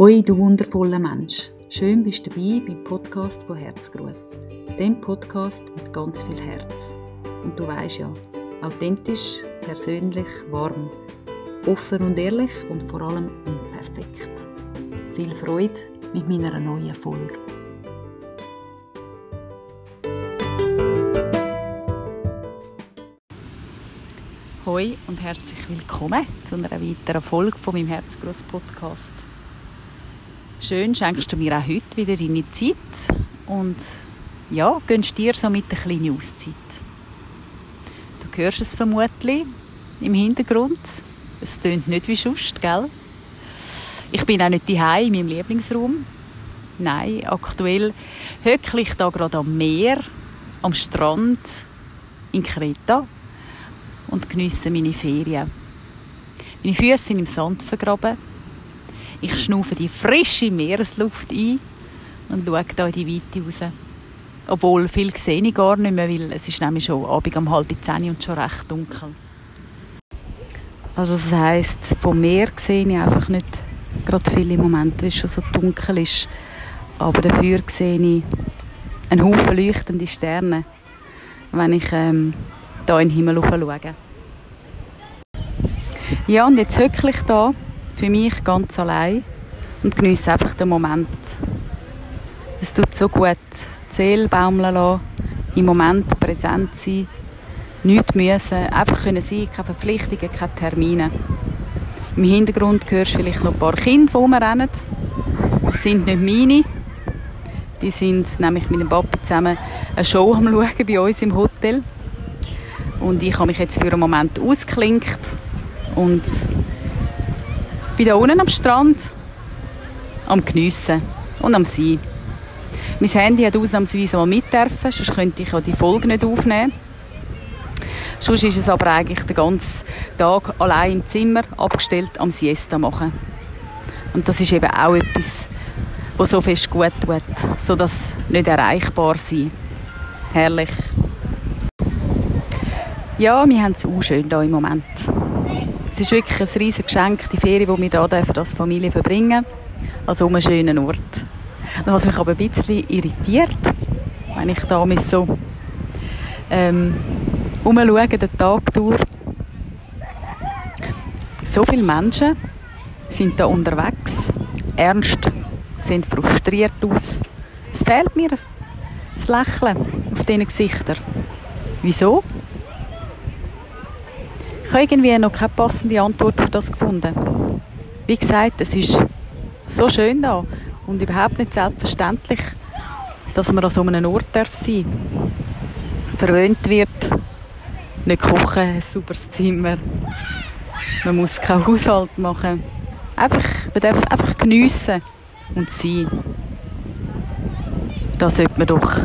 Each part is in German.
Hoi, du wundervoller Mensch. Schön bist du dabei beim Podcast von Herzgruß. Dem Podcast mit ganz viel Herz. Und du weißt ja, authentisch, persönlich, warm, offen und ehrlich und vor allem unperfekt. Viel Freude mit meiner neuen Folge. Hoi und herzlich willkommen zu einer weiteren Folge von meinem Herzgruß Podcast. Schön schenkst du mir auch heute wieder deine Zeit und ja, gönnst dir somit eine kleine Auszeit. Du hörst es vermutlich im Hintergrund. Es tönt nicht wie sonst, gell? Ich bin auch nicht daheim in meinem Lieblingsraum. Nein, aktuell höckle ich da gerade am Meer, am Strand in Kreta und genieße meine Ferien. Meine Füße sind im Sand vergraben ich schnaufe die frische Meeresluft ein und schaue da in die Weite raus. Obwohl, viel sehe ich gar nicht mehr, weil es ist nämlich schon Abend um halb zehn und schon recht dunkel. Also das heisst, vom Meer sehe ich einfach nicht gerade viel im weil es schon so dunkel ist. Aber dafür sehe ich einen Haufen leuchtende Sterne, wenn ich ähm, da in den Himmel schaue. Ja, und jetzt hücke ich da für mich ganz allein und genieße einfach den Moment. Es tut so gut, die baumeln lassen, im Moment präsent sein, nichts müssen, einfach können sein, keine Verpflichtungen, keine Termine. Im Hintergrund hörst du vielleicht noch ein paar Kinder, die rumrennen. Das sind nicht meine. Die sind nämlich mit dem Papi zusammen eine Show am Schauen bei uns im Hotel. Und ich habe mich jetzt für einen Moment ausgeklinkt und bin da unten am Strand am Geniessen und am Sein. Mein Handy hat ausnahmsweise mal mit dürfen, sonst könnte ich ja die Folge nicht aufnehmen. Sonst ist es aber eigentlich den ganzen Tag allein im Zimmer abgestellt am Siesta machen. Und das ist eben auch etwas, was so fest gut tut, so dass nicht erreichbar sein. Herrlich. Ja, wir haben es auch schön hier im Moment. Es ist wirklich ein riesiges Geschenk, die Ferien, die wir hier als Familie verbringen dürfen. Also um einen schönen Ort. Und was mich aber ein bisschen irritiert, wenn ich da so ähm, umschaue, den Tag durch, so viele Menschen sind da unterwegs, ernst, sehen frustriert aus. Es fehlt mir das Lächeln auf diesen Gesichtern. Wieso? Ich habe irgendwie noch keine passende Antwort auf das gefunden. Wie gesagt, es ist so schön da und überhaupt nicht selbstverständlich, dass man an so einem Ort darf sein Verwöhnt wird, nicht kochen, ein sauberes Zimmer. Man muss keinen Haushalt machen. Einfach, man darf einfach geniessen und sein. Da sollte man doch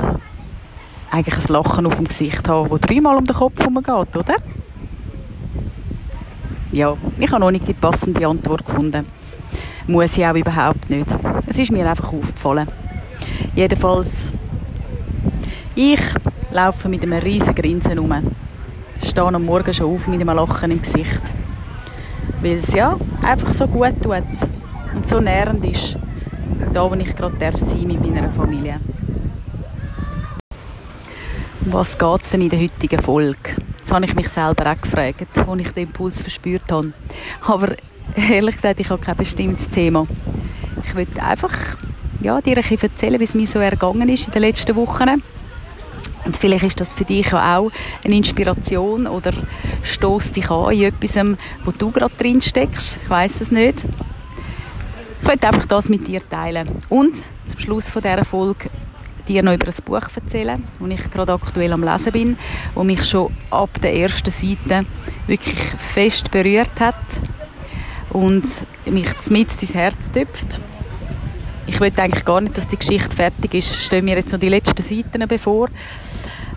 eigentlich ein Lachen auf dem Gesicht haben, das dreimal um den Kopf herumgeht, oder? Ja, ich habe noch nicht die passende Antwort gefunden. Muss ich auch überhaupt nicht. Es ist mir einfach aufgefallen. Jedenfalls, ich laufe mit einem riesigen Grinsen rum. Stehe am Morgen schon auf mit einem Lachen im Gesicht. Weil es ja einfach so gut tut und so nährend ist, da wo ich gerade darf sein mit meiner Familie. Um was geht es denn in der heutigen Folge? Das habe ich mich selber auch gefragt, als ich den Impuls verspürt habe. Aber ehrlich gesagt, ich habe kein bestimmtes Thema. Ich will einfach ja, dir ein bisschen erzählen, wie es mir so ergangen ist in den letzten Wochen. Und vielleicht ist das für dich auch eine Inspiration oder stoßt dich an in etwas, wo du gerade drin steckst. Ich weiß es nicht. Ich möchte einfach das mit dir teilen. Und zum Schluss von dieser Folge dir noch über ein Buch erzählen, das ich gerade aktuell am Lesen bin, das mich schon ab der ersten Seite wirklich fest berührt hat und mich mit ins Herz tüpft. Ich will eigentlich gar nicht, dass die Geschichte fertig ist. Stehen mir jetzt noch die letzten Seiten bevor.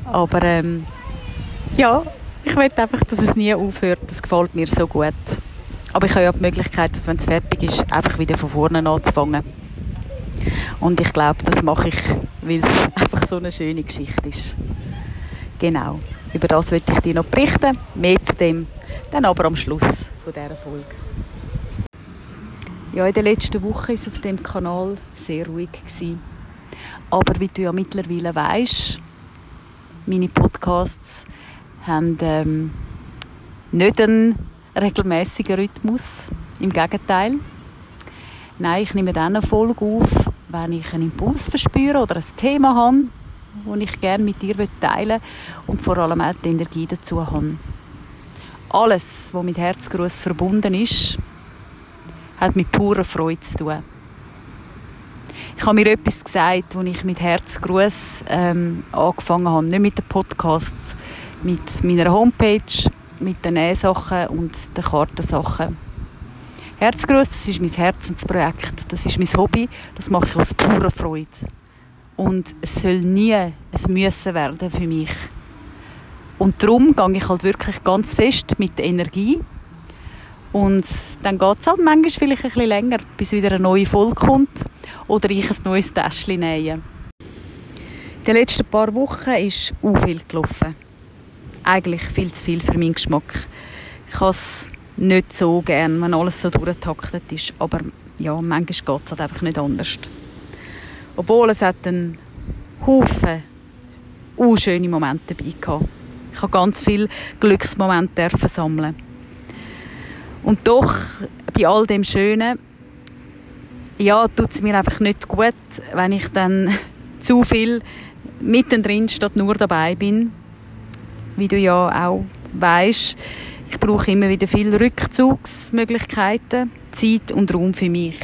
Aber ähm, ja, ich will einfach, dass es nie aufhört. Das gefällt mir so gut. Aber ich habe ja die Möglichkeit, dass wenn es fertig ist, einfach wieder von vorne anzufangen. Und ich glaube, das mache ich, weil es einfach so eine schöne Geschichte ist. Genau. Über das möchte ich dir noch berichten. Mehr zu dem dann aber am Schluss von dieser Folge. Ja, in der letzten Woche war es auf dem Kanal sehr ruhig. Gewesen. Aber wie du ja mittlerweile weißt, meine Podcasts haben ähm, nicht einen regelmäßigen Rhythmus. Im Gegenteil. Nein, ich nehme dann eine Folge auf, wenn ich einen Impuls verspüre oder ein Thema habe, das ich gerne mit dir teilen will und vor allem auch die Energie dazu habe. Alles, was mit Herzgruß verbunden ist, hat mit purer Freude zu tun. Ich habe mir etwas gesagt, als ich mit Herzgruß ähm, angefangen habe. Nicht mit den Podcasts, mit meiner Homepage, mit den Nähsachen und den Kartensachen. Herzgruß, das ist mein Herzensprojekt, das ist mein Hobby, das mache ich aus purer Freude. Und es soll nie ein Müssen werden für mich. Und darum gehe ich halt wirklich ganz fest mit der Energie. Und dann geht es halt manchmal vielleicht ein bisschen länger, bis wieder eine neue Folge kommt oder ich ein neues Täschchen nähe. Den letzten paar Wochen ist auch viel gelaufen. Eigentlich viel zu viel für meinen Geschmack. Ich habe nicht so gern, wenn alles so durchgetaktet ist. Aber ja, manchmal geht es halt einfach nicht anders. Obwohl es hat einen Haufen schöne Momente dabei gehabt. Ich habe ganz viele Glücksmomente sammeln. Und doch, bei all dem Schönen, ja, tut es mir einfach nicht gut, wenn ich dann zu viel mittendrin statt nur dabei bin. Wie du ja auch weißt, ich brauche immer wieder viele Rückzugsmöglichkeiten, Zeit und Raum für mich.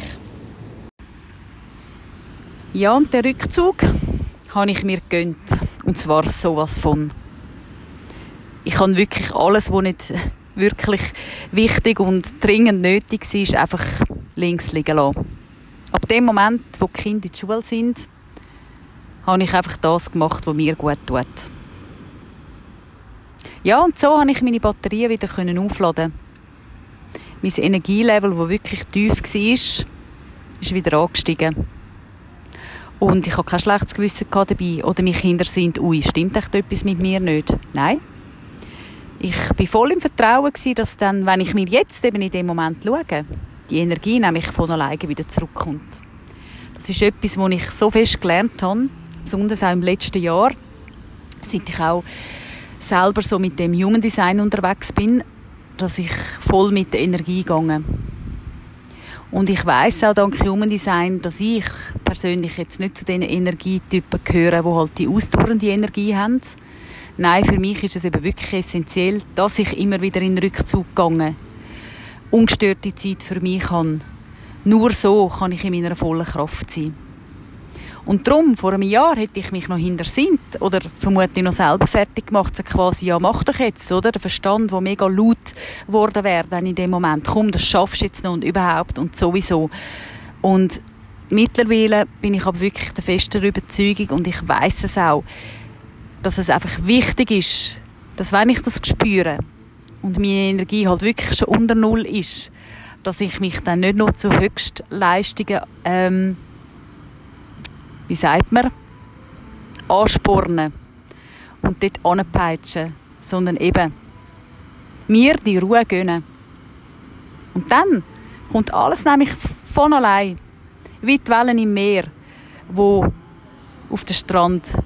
Ja, und der Rückzug habe ich mir gegönnt. Und zwar sowas von ich kann wirklich alles, was nicht wirklich wichtig und dringend nötig ist, einfach links liegen lassen. Ab dem Moment, wo die Kinder in der Schule sind, habe ich einfach das gemacht, was mir gut tut. Ja, und so habe ich meine Batterien wieder aufladen. Mein Energielevel, das wirklich tief war, ist wieder angestiegen. Und ich habe kein schlechtes Gewissen dabei. Oder meine Kinder sind, ui, stimmt echt etwas mit mir nicht? Nein, ich bin voll im Vertrauen dass dann, wenn ich mir jetzt eben in dem Moment schaue, die Energie nämlich von alleine wieder zurückkommt. Das ist etwas, was ich so fest gelernt habe, besonders auch im letzten Jahr, seit ich auch selber so mit dem Human Design unterwegs bin, dass ich voll mit der Energie gehe. Und ich weiß auch dank Human Design, dass ich persönlich jetzt nicht zu den Energietypen gehöre, die halt die ausdauernde Energie haben, Nein, für mich ist es eben wirklich essentiell, dass ich immer wieder in den Rückzug gehe. Ungestörte Zeit für mich habe. Nur so kann ich in meiner vollen Kraft sein. Und darum, vor einem Jahr hätte ich mich noch hinter Sint oder vermutlich noch selber fertig gemacht, so quasi, ja, mach doch jetzt, oder? Der Verstand, der mega laut geworden wäre dann in dem Moment. Komm, das schaffst du jetzt noch und überhaupt und sowieso. Und mittlerweile bin ich aber wirklich der festen Überzeugung und ich weiß es auch, dass es einfach wichtig ist, dass wenn ich das spüre und meine Energie halt wirklich schon unter Null ist, dass ich mich dann nicht nur zu Höchstleistungen, ähm, wie sagt man, ansporne und dort anpeitschen, sondern eben mir die Ruhe gönnen. Und dann kommt alles nämlich von allein, wie die Wellen im Meer, wo auf den Strand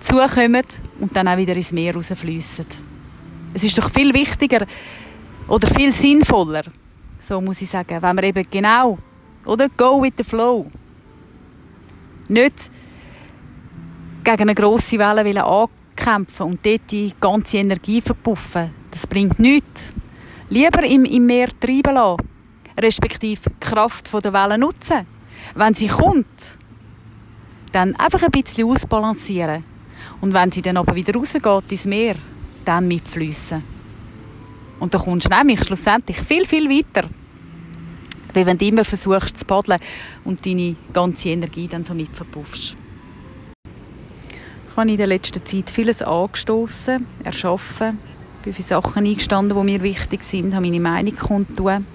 zukommen und dann auch wieder ins Meer rausfließen. Es ist doch viel wichtiger oder viel sinnvoller, so muss ich sagen, wenn wir eben genau, oder? Go with the flow, nicht gegen eine grosse Welle ankämpfen und dort die ganze Energie verpuffen. Das bringt nichts. Lieber im, im Meer treiben lassen, respektive die Kraft der Welle nutzen. Wenn sie kommt, dann einfach ein bisschen ausbalancieren und wenn sie dann aber wieder rausgeht ins Meer, dann mitfließen. Und da kommst du nämlich schlussendlich viel, viel weiter. Wie wenn du immer versuchst zu paddeln und deine ganze Energie dann so mitverpuffst. Ich habe in der letzten Zeit vieles angestoßen, erschaffen, bin für Sachen eingestanden, die mir wichtig sind, habe meine Meinung kundtun,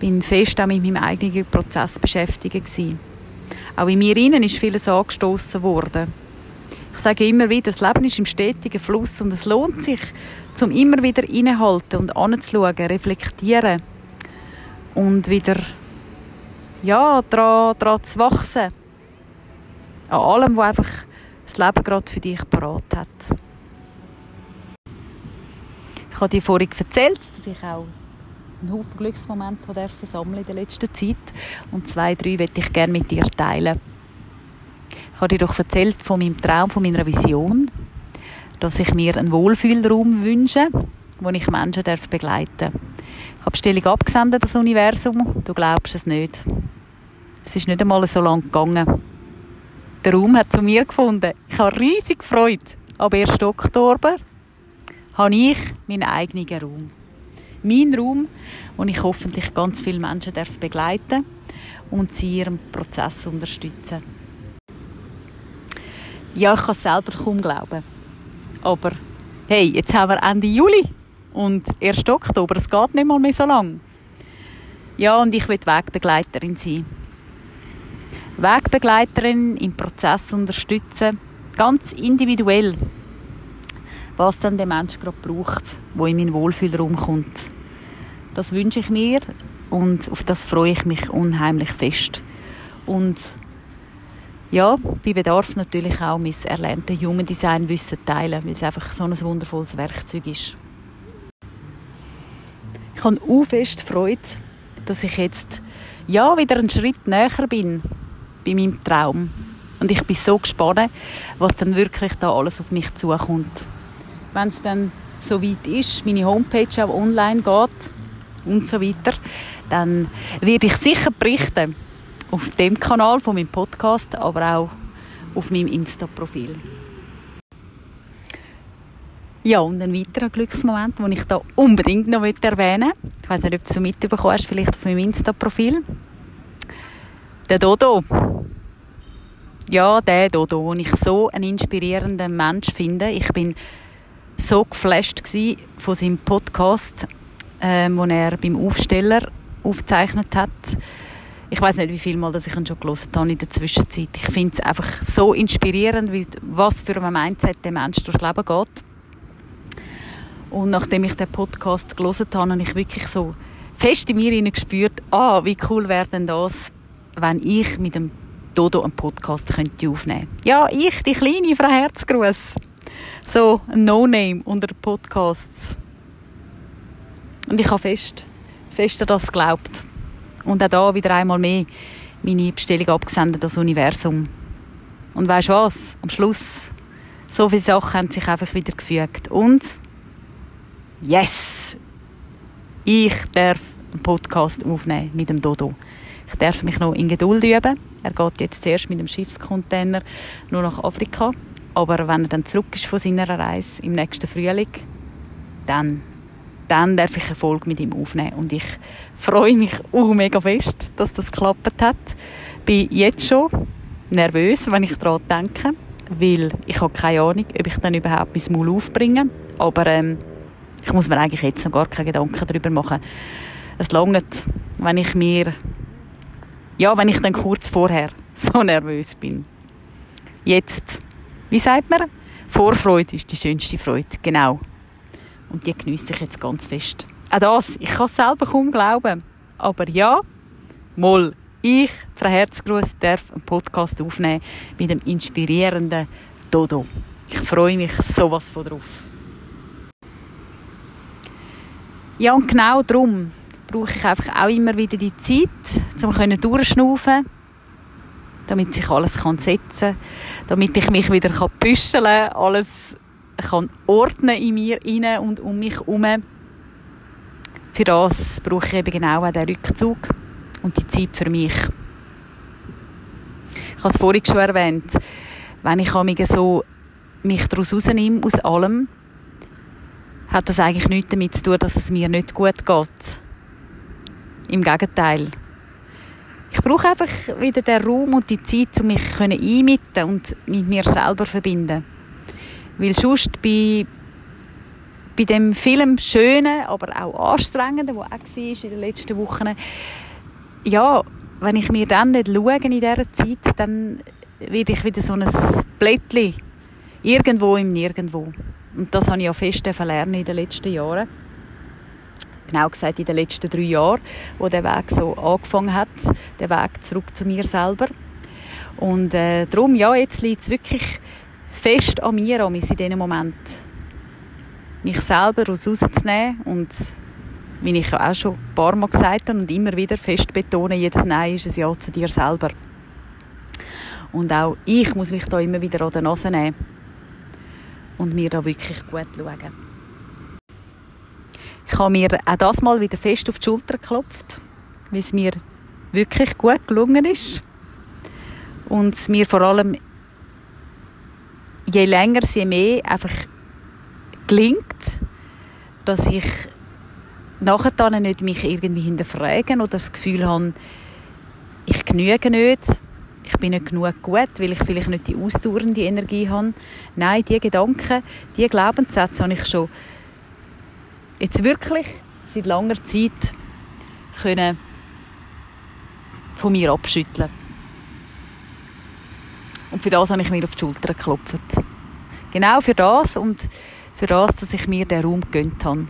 bin fest auch mit meinem eigenen Prozess beschäftigt gewesen. Auch in mir innen ist vieles angestoßen worden ich sage immer wieder, das Leben ist im stetigen Fluss und es lohnt sich, zum immer wieder innehalten und anzuschauen, reflektieren und wieder ja, daran, daran zu wachsen. An allem, was einfach das Leben gerade für dich parat hat. Ich habe dir vorhin erzählt, dass ich auch einen Haufen Glücksmomente sammeln in der letzten Zeit. Und zwei, drei möchte ich gerne mit dir teilen. Ich habe dir doch erzählt von meinem Traum, von meiner Vision, dass ich mir einen Wohlfühlraum wünsche, wo ich Menschen begleiten darf. Ich habe Bestellung abgesendet, das Universum. Du glaubst es nicht. Es ist nicht einmal so lange gegangen. Der Raum hat zu mir gefunden. Ich habe riesig Freude. Ab 1. Oktober habe ich meinen eigenen Raum. Mein Raum, wo ich hoffentlich ganz viele Menschen begleiten und sie ihrem Prozess unterstützen. Ja, ich kann es selber kaum glauben. Aber hey, jetzt haben wir Ende Juli und 1. Oktober, es geht nicht mal mehr so lang. Ja, und ich will Wegbegleiterin sein. Wegbegleiterin im Prozess unterstützen, ganz individuell, was dann der Mensch gerade braucht, wo in meinen Wohlfühlraum kommt. Das wünsche ich mir und auf das freue ich mich unheimlich fest. Und ja, bei Bedarf natürlich auch mein erlerntes Human Design Wissen teilen, weil es einfach so ein wundervolles Werkzeug ist. Ich habe auch fest Freude, dass ich jetzt ja wieder einen Schritt näher bin bei meinem Traum. Und ich bin so gespannt, was dann wirklich da alles auf mich zukommt. Wenn es dann so weit ist, meine Homepage auch online geht und so weiter, dann werde ich sicher berichten. Auf dem Kanal von meinem Podcast, aber auch auf meinem Insta-Profil. Ja, und ein weiterer Glücksmoment, den ich da unbedingt noch erwähnen möchte. Ich weiß nicht, ob du es mitbekommen hast, vielleicht auf meinem Insta-Profil. Der Dodo. Ja, der Dodo, den ich so einen inspirierenden Mensch finde. Ich bin so geflasht von seinem Podcast, ähm, den er beim Aufsteller aufgezeichnet hat. Ich weiß nicht, wie viel Mal dass ich ihn schon gelesen habe in der Zwischenzeit. Ich finde es einfach so inspirierend, was für ein Mindset der Mensch durchs Leben geht. Und nachdem ich den Podcast gelesen habe, habe ich wirklich so fest in mir gespürt, ah, wie cool wäre denn das, wenn ich mit dem Dodo einen Podcast könnte aufnehmen könnte. Ja, ich, die kleine Frau Herzgruß. So ein No-Name unter Podcasts. Und ich habe fest, fest an das geglaubt. Und auch da wieder einmal mehr meine Bestellung abgesendet das Universum. Und weißt du was? Am Schluss, so viele Sachen haben sich einfach wieder gefügt. Und yes, ich darf einen Podcast aufnehmen mit dem Dodo. Ich darf mich noch in Geduld üben. Er geht jetzt zuerst mit dem Schiffscontainer nur nach Afrika. Aber wenn er dann zurück ist von seiner Reise im nächsten Frühling, dann, dann darf ich Erfolg mit ihm aufnehmen. Und ich freue mich uh, mega fest, dass das geklappt hat. Bin jetzt schon nervös, wenn ich daran denke, weil ich habe keine Ahnung, ob ich dann überhaupt mein Maul aufbringe. Aber ähm, ich muss mir eigentlich jetzt noch gar keine Gedanken darüber machen. Es langt, wenn ich mir, ja, wenn ich dann kurz vorher so nervös bin. Jetzt, wie sagt man? Vorfreude ist die schönste Freude, genau. Und die genieße ich jetzt ganz fest. Auch das, ich kann es selber kaum glauben. Aber ja, moll, ich, Frau Herzgruß, darf einen Podcast aufnehmen mit dem inspirierenden Dodo. Ich freue mich sowas von drauf. Ja, und genau darum brauche ich einfach auch immer wieder die Zeit, um durchschnaufen damit sich alles setzen kann, damit ich mich wieder büscheln kann, alles kann ordnen in mir inne und um mich herum. Für das brauche ich eben genau auch den Rückzug und die Zeit für mich. Ich habe es vorhin schon erwähnt, wenn ich mich so mich daraus rausnehme, aus allem, hat das eigentlich nichts damit zu tun, dass es mir nicht gut geht. Im Gegenteil. Ich brauche einfach wieder den Raum und die Zeit, um mich einmitten und mit mir selber verbinden. Weil sonst bei, bei dem Film Schönen, aber auch Anstrengenden, der auch war in den letzten Wochen, ja, wenn ich mir dann nicht schaue in dieser Zeit, dann werde ich wieder so ein Blättchen irgendwo im Nirgendwo. Und das habe ich ja fest lernen in den letzten Jahren. Genau gesagt in den letzten drei Jahren, wo der Weg so angefangen hat, der Weg zurück zu mir selber. Und äh, darum, ja, jetzt liegt es wirklich fest an mir, an in diesem Moment, mich selber rauszunehmen und wie ich auch schon ein paar Mal gesagt habe und immer wieder fest betonen, jedes Nein ist ein Ja zu dir selber. Und auch ich muss mich da immer wieder an die Nase nehmen und mir da wirklich gut schauen. Ich habe mir auch das Mal wieder fest auf die Schulter geklopft, weil es mir wirklich gut gelungen ist. Und es mir vor allem je länger, je mehr einfach gelingt, dass ich nachher dann nicht mich irgendwie hinterfragen oder das Gefühl habe, ich genüge nicht, ich bin nicht genug gut, weil ich vielleicht nicht die ausdauernde Energie habe. Nein, diese Gedanken, diese Glaubenssätze habe ich schon jetzt wirklich seit langer Zeit können von mir abschütteln. Und für das habe ich mir auf die Schulter geklopft. Genau für das und für das, dass ich mir den Raum gegönnt habe.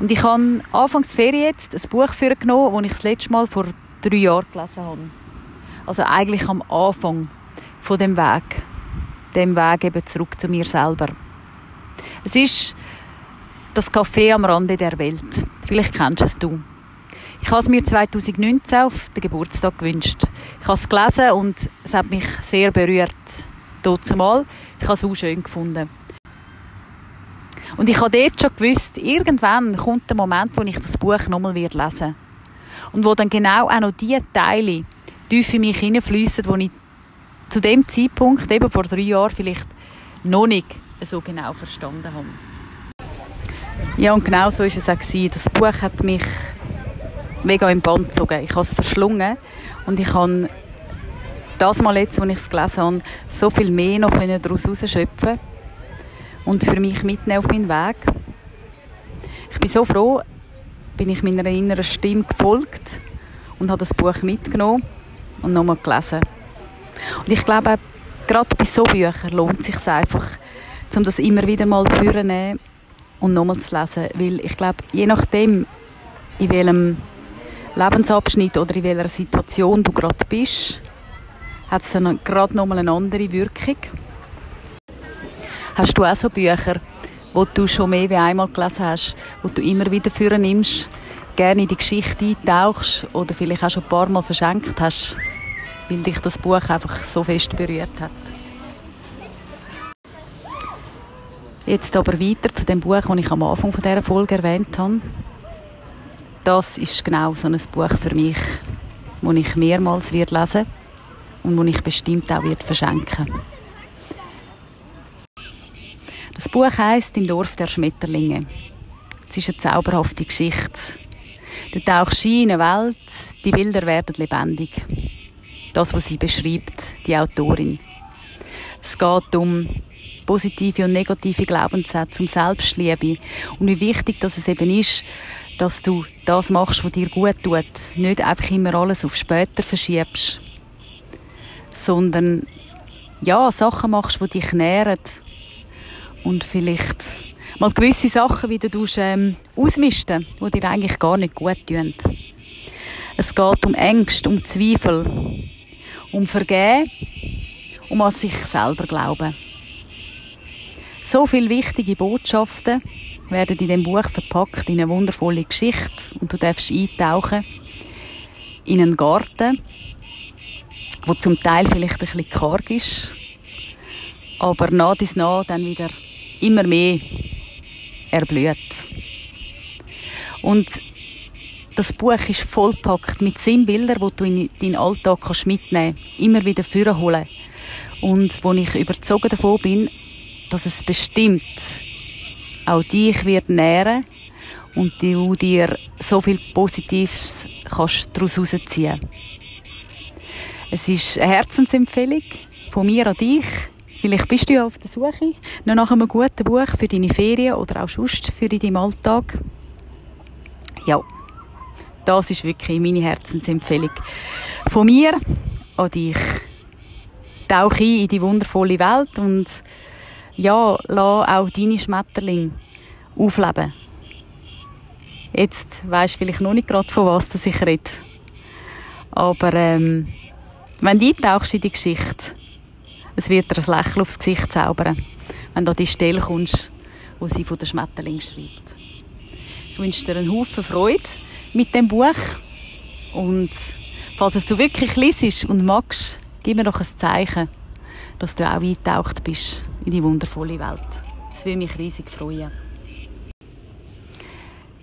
Und ich habe anfangs Ferien jetzt ein Buch für genommen, das ich das letzte Mal vor drei Jahren gelesen habe. Also eigentlich am Anfang von dem Weg, dem Weg eben zurück zu mir selber. Es ist das Café am Rande der Welt. Vielleicht kennst es du. Ich habe es mir 2019 auf den Geburtstag gewünscht. Ich habe es gelesen und es hat mich sehr berührt. Mal. Ich habe es auch schön gefunden. Und ich habe dort schon gewusst, irgendwann kommt der Moment, wo ich das Buch nochmal lesen werde. Und wo dann genau auch noch die Teile tief in mich hineinfließen, die ich zu dem Zeitpunkt, eben vor drei Jahren, vielleicht noch nicht so genau verstanden habe. Ja, und genau so war es auch. Das Buch hat mich mega im Band gezogen. Ich habe es verschlungen und ich habe das Mal jetzt, als ich es gelesen habe, so viel mehr noch daraus herausschöpfen und für mich mitnehmen auf meinen Weg. Ich bin so froh, bin ich meiner inneren Stimme gefolgt und habe das Buch mitgenommen und nochmal gelesen. Und ich glaube, gerade bei so Büchern lohnt es sich einfach, um das immer wieder mal vorzunehmen und nochmal zu lesen. Weil ich glaube, je nachdem, in welchem Lebensabschnitt oder in welcher Situation du gerade bist, hat es dann gerade nochmal eine andere Wirkung. Hast du auch so Bücher, wo du schon mehr wie einmal gelesen hast, wo du immer wieder führen nimmst, gerne in die Geschichte eintauchst oder vielleicht auch schon ein paar Mal verschenkt hast, weil dich das Buch einfach so fest berührt hat? Jetzt aber weiter zu dem Buch, das ich am Anfang dieser Folge erwähnt habe. Das ist genau so ein Buch für mich, das ich mehrmals lesen werde und das ich bestimmt auch verschenken werde. Das Buch heißt Im Dorf der Schmetterlinge. Es ist eine zauberhafte Geschichte. Du tauchst in eine Welt, die Bilder werden lebendig. Das, was sie beschreibt, die Autorin. Es geht um positive und negative Glaubenssätze, um Selbstliebe und wie wichtig dass es eben ist, dass du das machst, was dir gut tut. Nicht einfach immer alles auf später verschiebst, sondern ja, Sachen machst, die dich nähren und vielleicht mal gewisse Sachen wieder ähm, ausmisten, die dir eigentlich gar nicht gut tun. Es geht um Ängste, um Zweifel, um Vergehen, um an sich selber glauben. So viele wichtige Botschaften werden in dem Buch verpackt in eine wundervolle Geschichte und du darfst eintauchen in einen Garten, wo zum Teil vielleicht ein bisschen karg ist, aber nach dies nach dann wieder immer mehr erblüht. Und das Buch ist vollpackt mit Sinnbildern, die du in deinen Alltag kannst mitnehmen kannst, immer wieder vorholen. Und wo ich überzogen davon bin, dass es bestimmt auch dich wird nähren und du dir so viel Positives kannst daraus herausziehen. Es ist eine Herzensempfehlung von mir an dich, Vielleicht bist du ja auf der Suche noch nach einem guten Buch für deine Ferien oder auch sonst für deinen Alltag. Ja, das ist wirklich meine Herzensempfehlung. Von mir an dich. Tauch ein in die wundervolle Welt und ja, lass auch deine Schmetterlinge aufleben. Jetzt weisst du vielleicht noch nicht gerade, von was ich rede. Aber ähm, wenn du eintauchst in die Geschichte, es wird dir ein Lächeln aufs Gesicht zaubern, wenn du an die Stelle kommst, wo sie von der Schmetterling schreibt. Ich wünsche dir einen Haufen Freude mit dem Buch und falls du wirklich liest und magst, gib mir doch ein Zeichen, dass du auch eingetaucht bist in die wundervolle Welt. Das würde mich riesig freuen.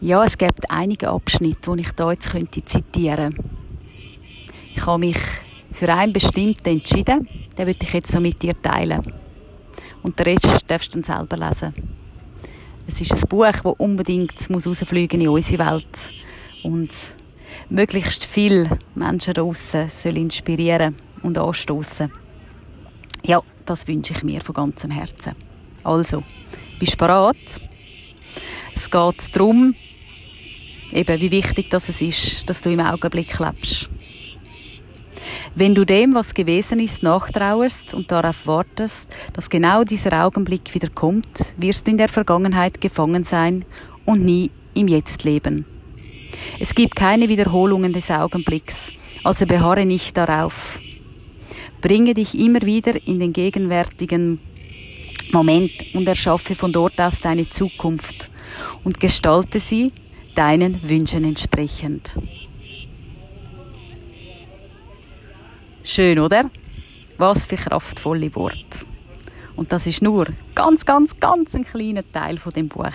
Ja, es gibt einige Abschnitte, die ich da jetzt zitieren könnte. Ich habe mich für einen bestimmten entschieden, den würde ich jetzt noch mit dir teilen. Und den Rest darfst du dann selber lesen. Es ist ein Buch, das unbedingt muss in unsere Welt und möglichst viele Menschen draussen soll inspirieren und anstoßen. Ja, das wünsche ich mir von ganzem Herzen. Also, bist du bereit? Es geht darum, eben, wie wichtig das ist, dass du im Augenblick lebst. Wenn du dem, was gewesen ist, nachtrauerst und darauf wartest, dass genau dieser Augenblick wieder kommt, wirst du in der Vergangenheit gefangen sein und nie im Jetzt leben. Es gibt keine Wiederholungen des Augenblicks, also beharre nicht darauf. Bringe dich immer wieder in den gegenwärtigen Moment und erschaffe von dort aus deine Zukunft und gestalte sie deinen Wünschen entsprechend. Schön, oder? Was für kraftvolle Worte. Und das ist nur ganz, ganz, ganz ein kleiner Teil von dem Buch.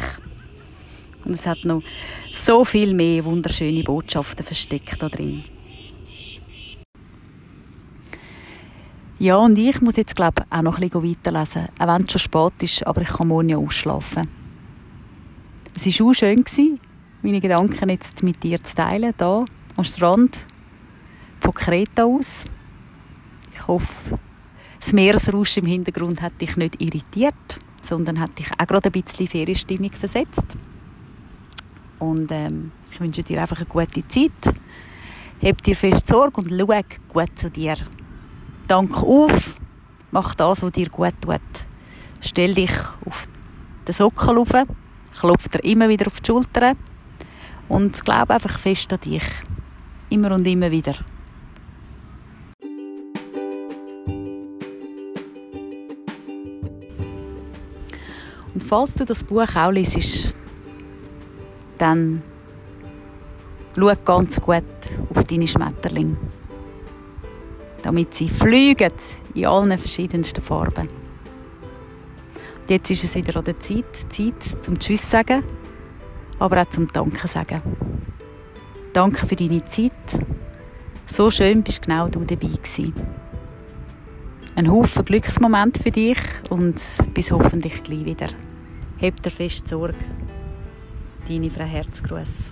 Und es hat noch so viel mehr wunderschöne Botschaften versteckt da drin. Ja, und ich muss jetzt, glaube auch noch ein bisschen weiterlesen. Auch wenn es schon spät ist, aber ich kann morgen ja ausschlafen. Es war auch schön, meine Gedanken jetzt mit dir zu teilen, hier am Strand von Kreta aus. Ich hoffe, das Meeresrauschen im Hintergrund hat dich nicht irritiert, sondern hat dich auch gerade ein bisschen Ferienstimmung versetzt. Und ähm, ich wünsche dir einfach eine gute Zeit. Heb dir fest Sorge und schau gut zu dir. Dank auf, mach das, was dir gut tut. Stell dich auf den Sockel auf, klopf dir immer wieder auf die Schulter und glaub einfach fest an dich. Immer und immer wieder. Und falls du das Buch auch liest, dann schau ganz gut auf deine Schmetterlinge, damit sie fliegen in allen verschiedensten Farben. Und jetzt ist es wieder an der Zeit, Zeit zum Tschüss sagen, aber auch zum Danke sagen. Danke für deine Zeit. So schön bist genau du dabei gewesen. Ein Haufen Glücksmoment für dich und bis hoffentlich gleich wieder. Habt dir fest Sorge. Deine Frau Herzgruß.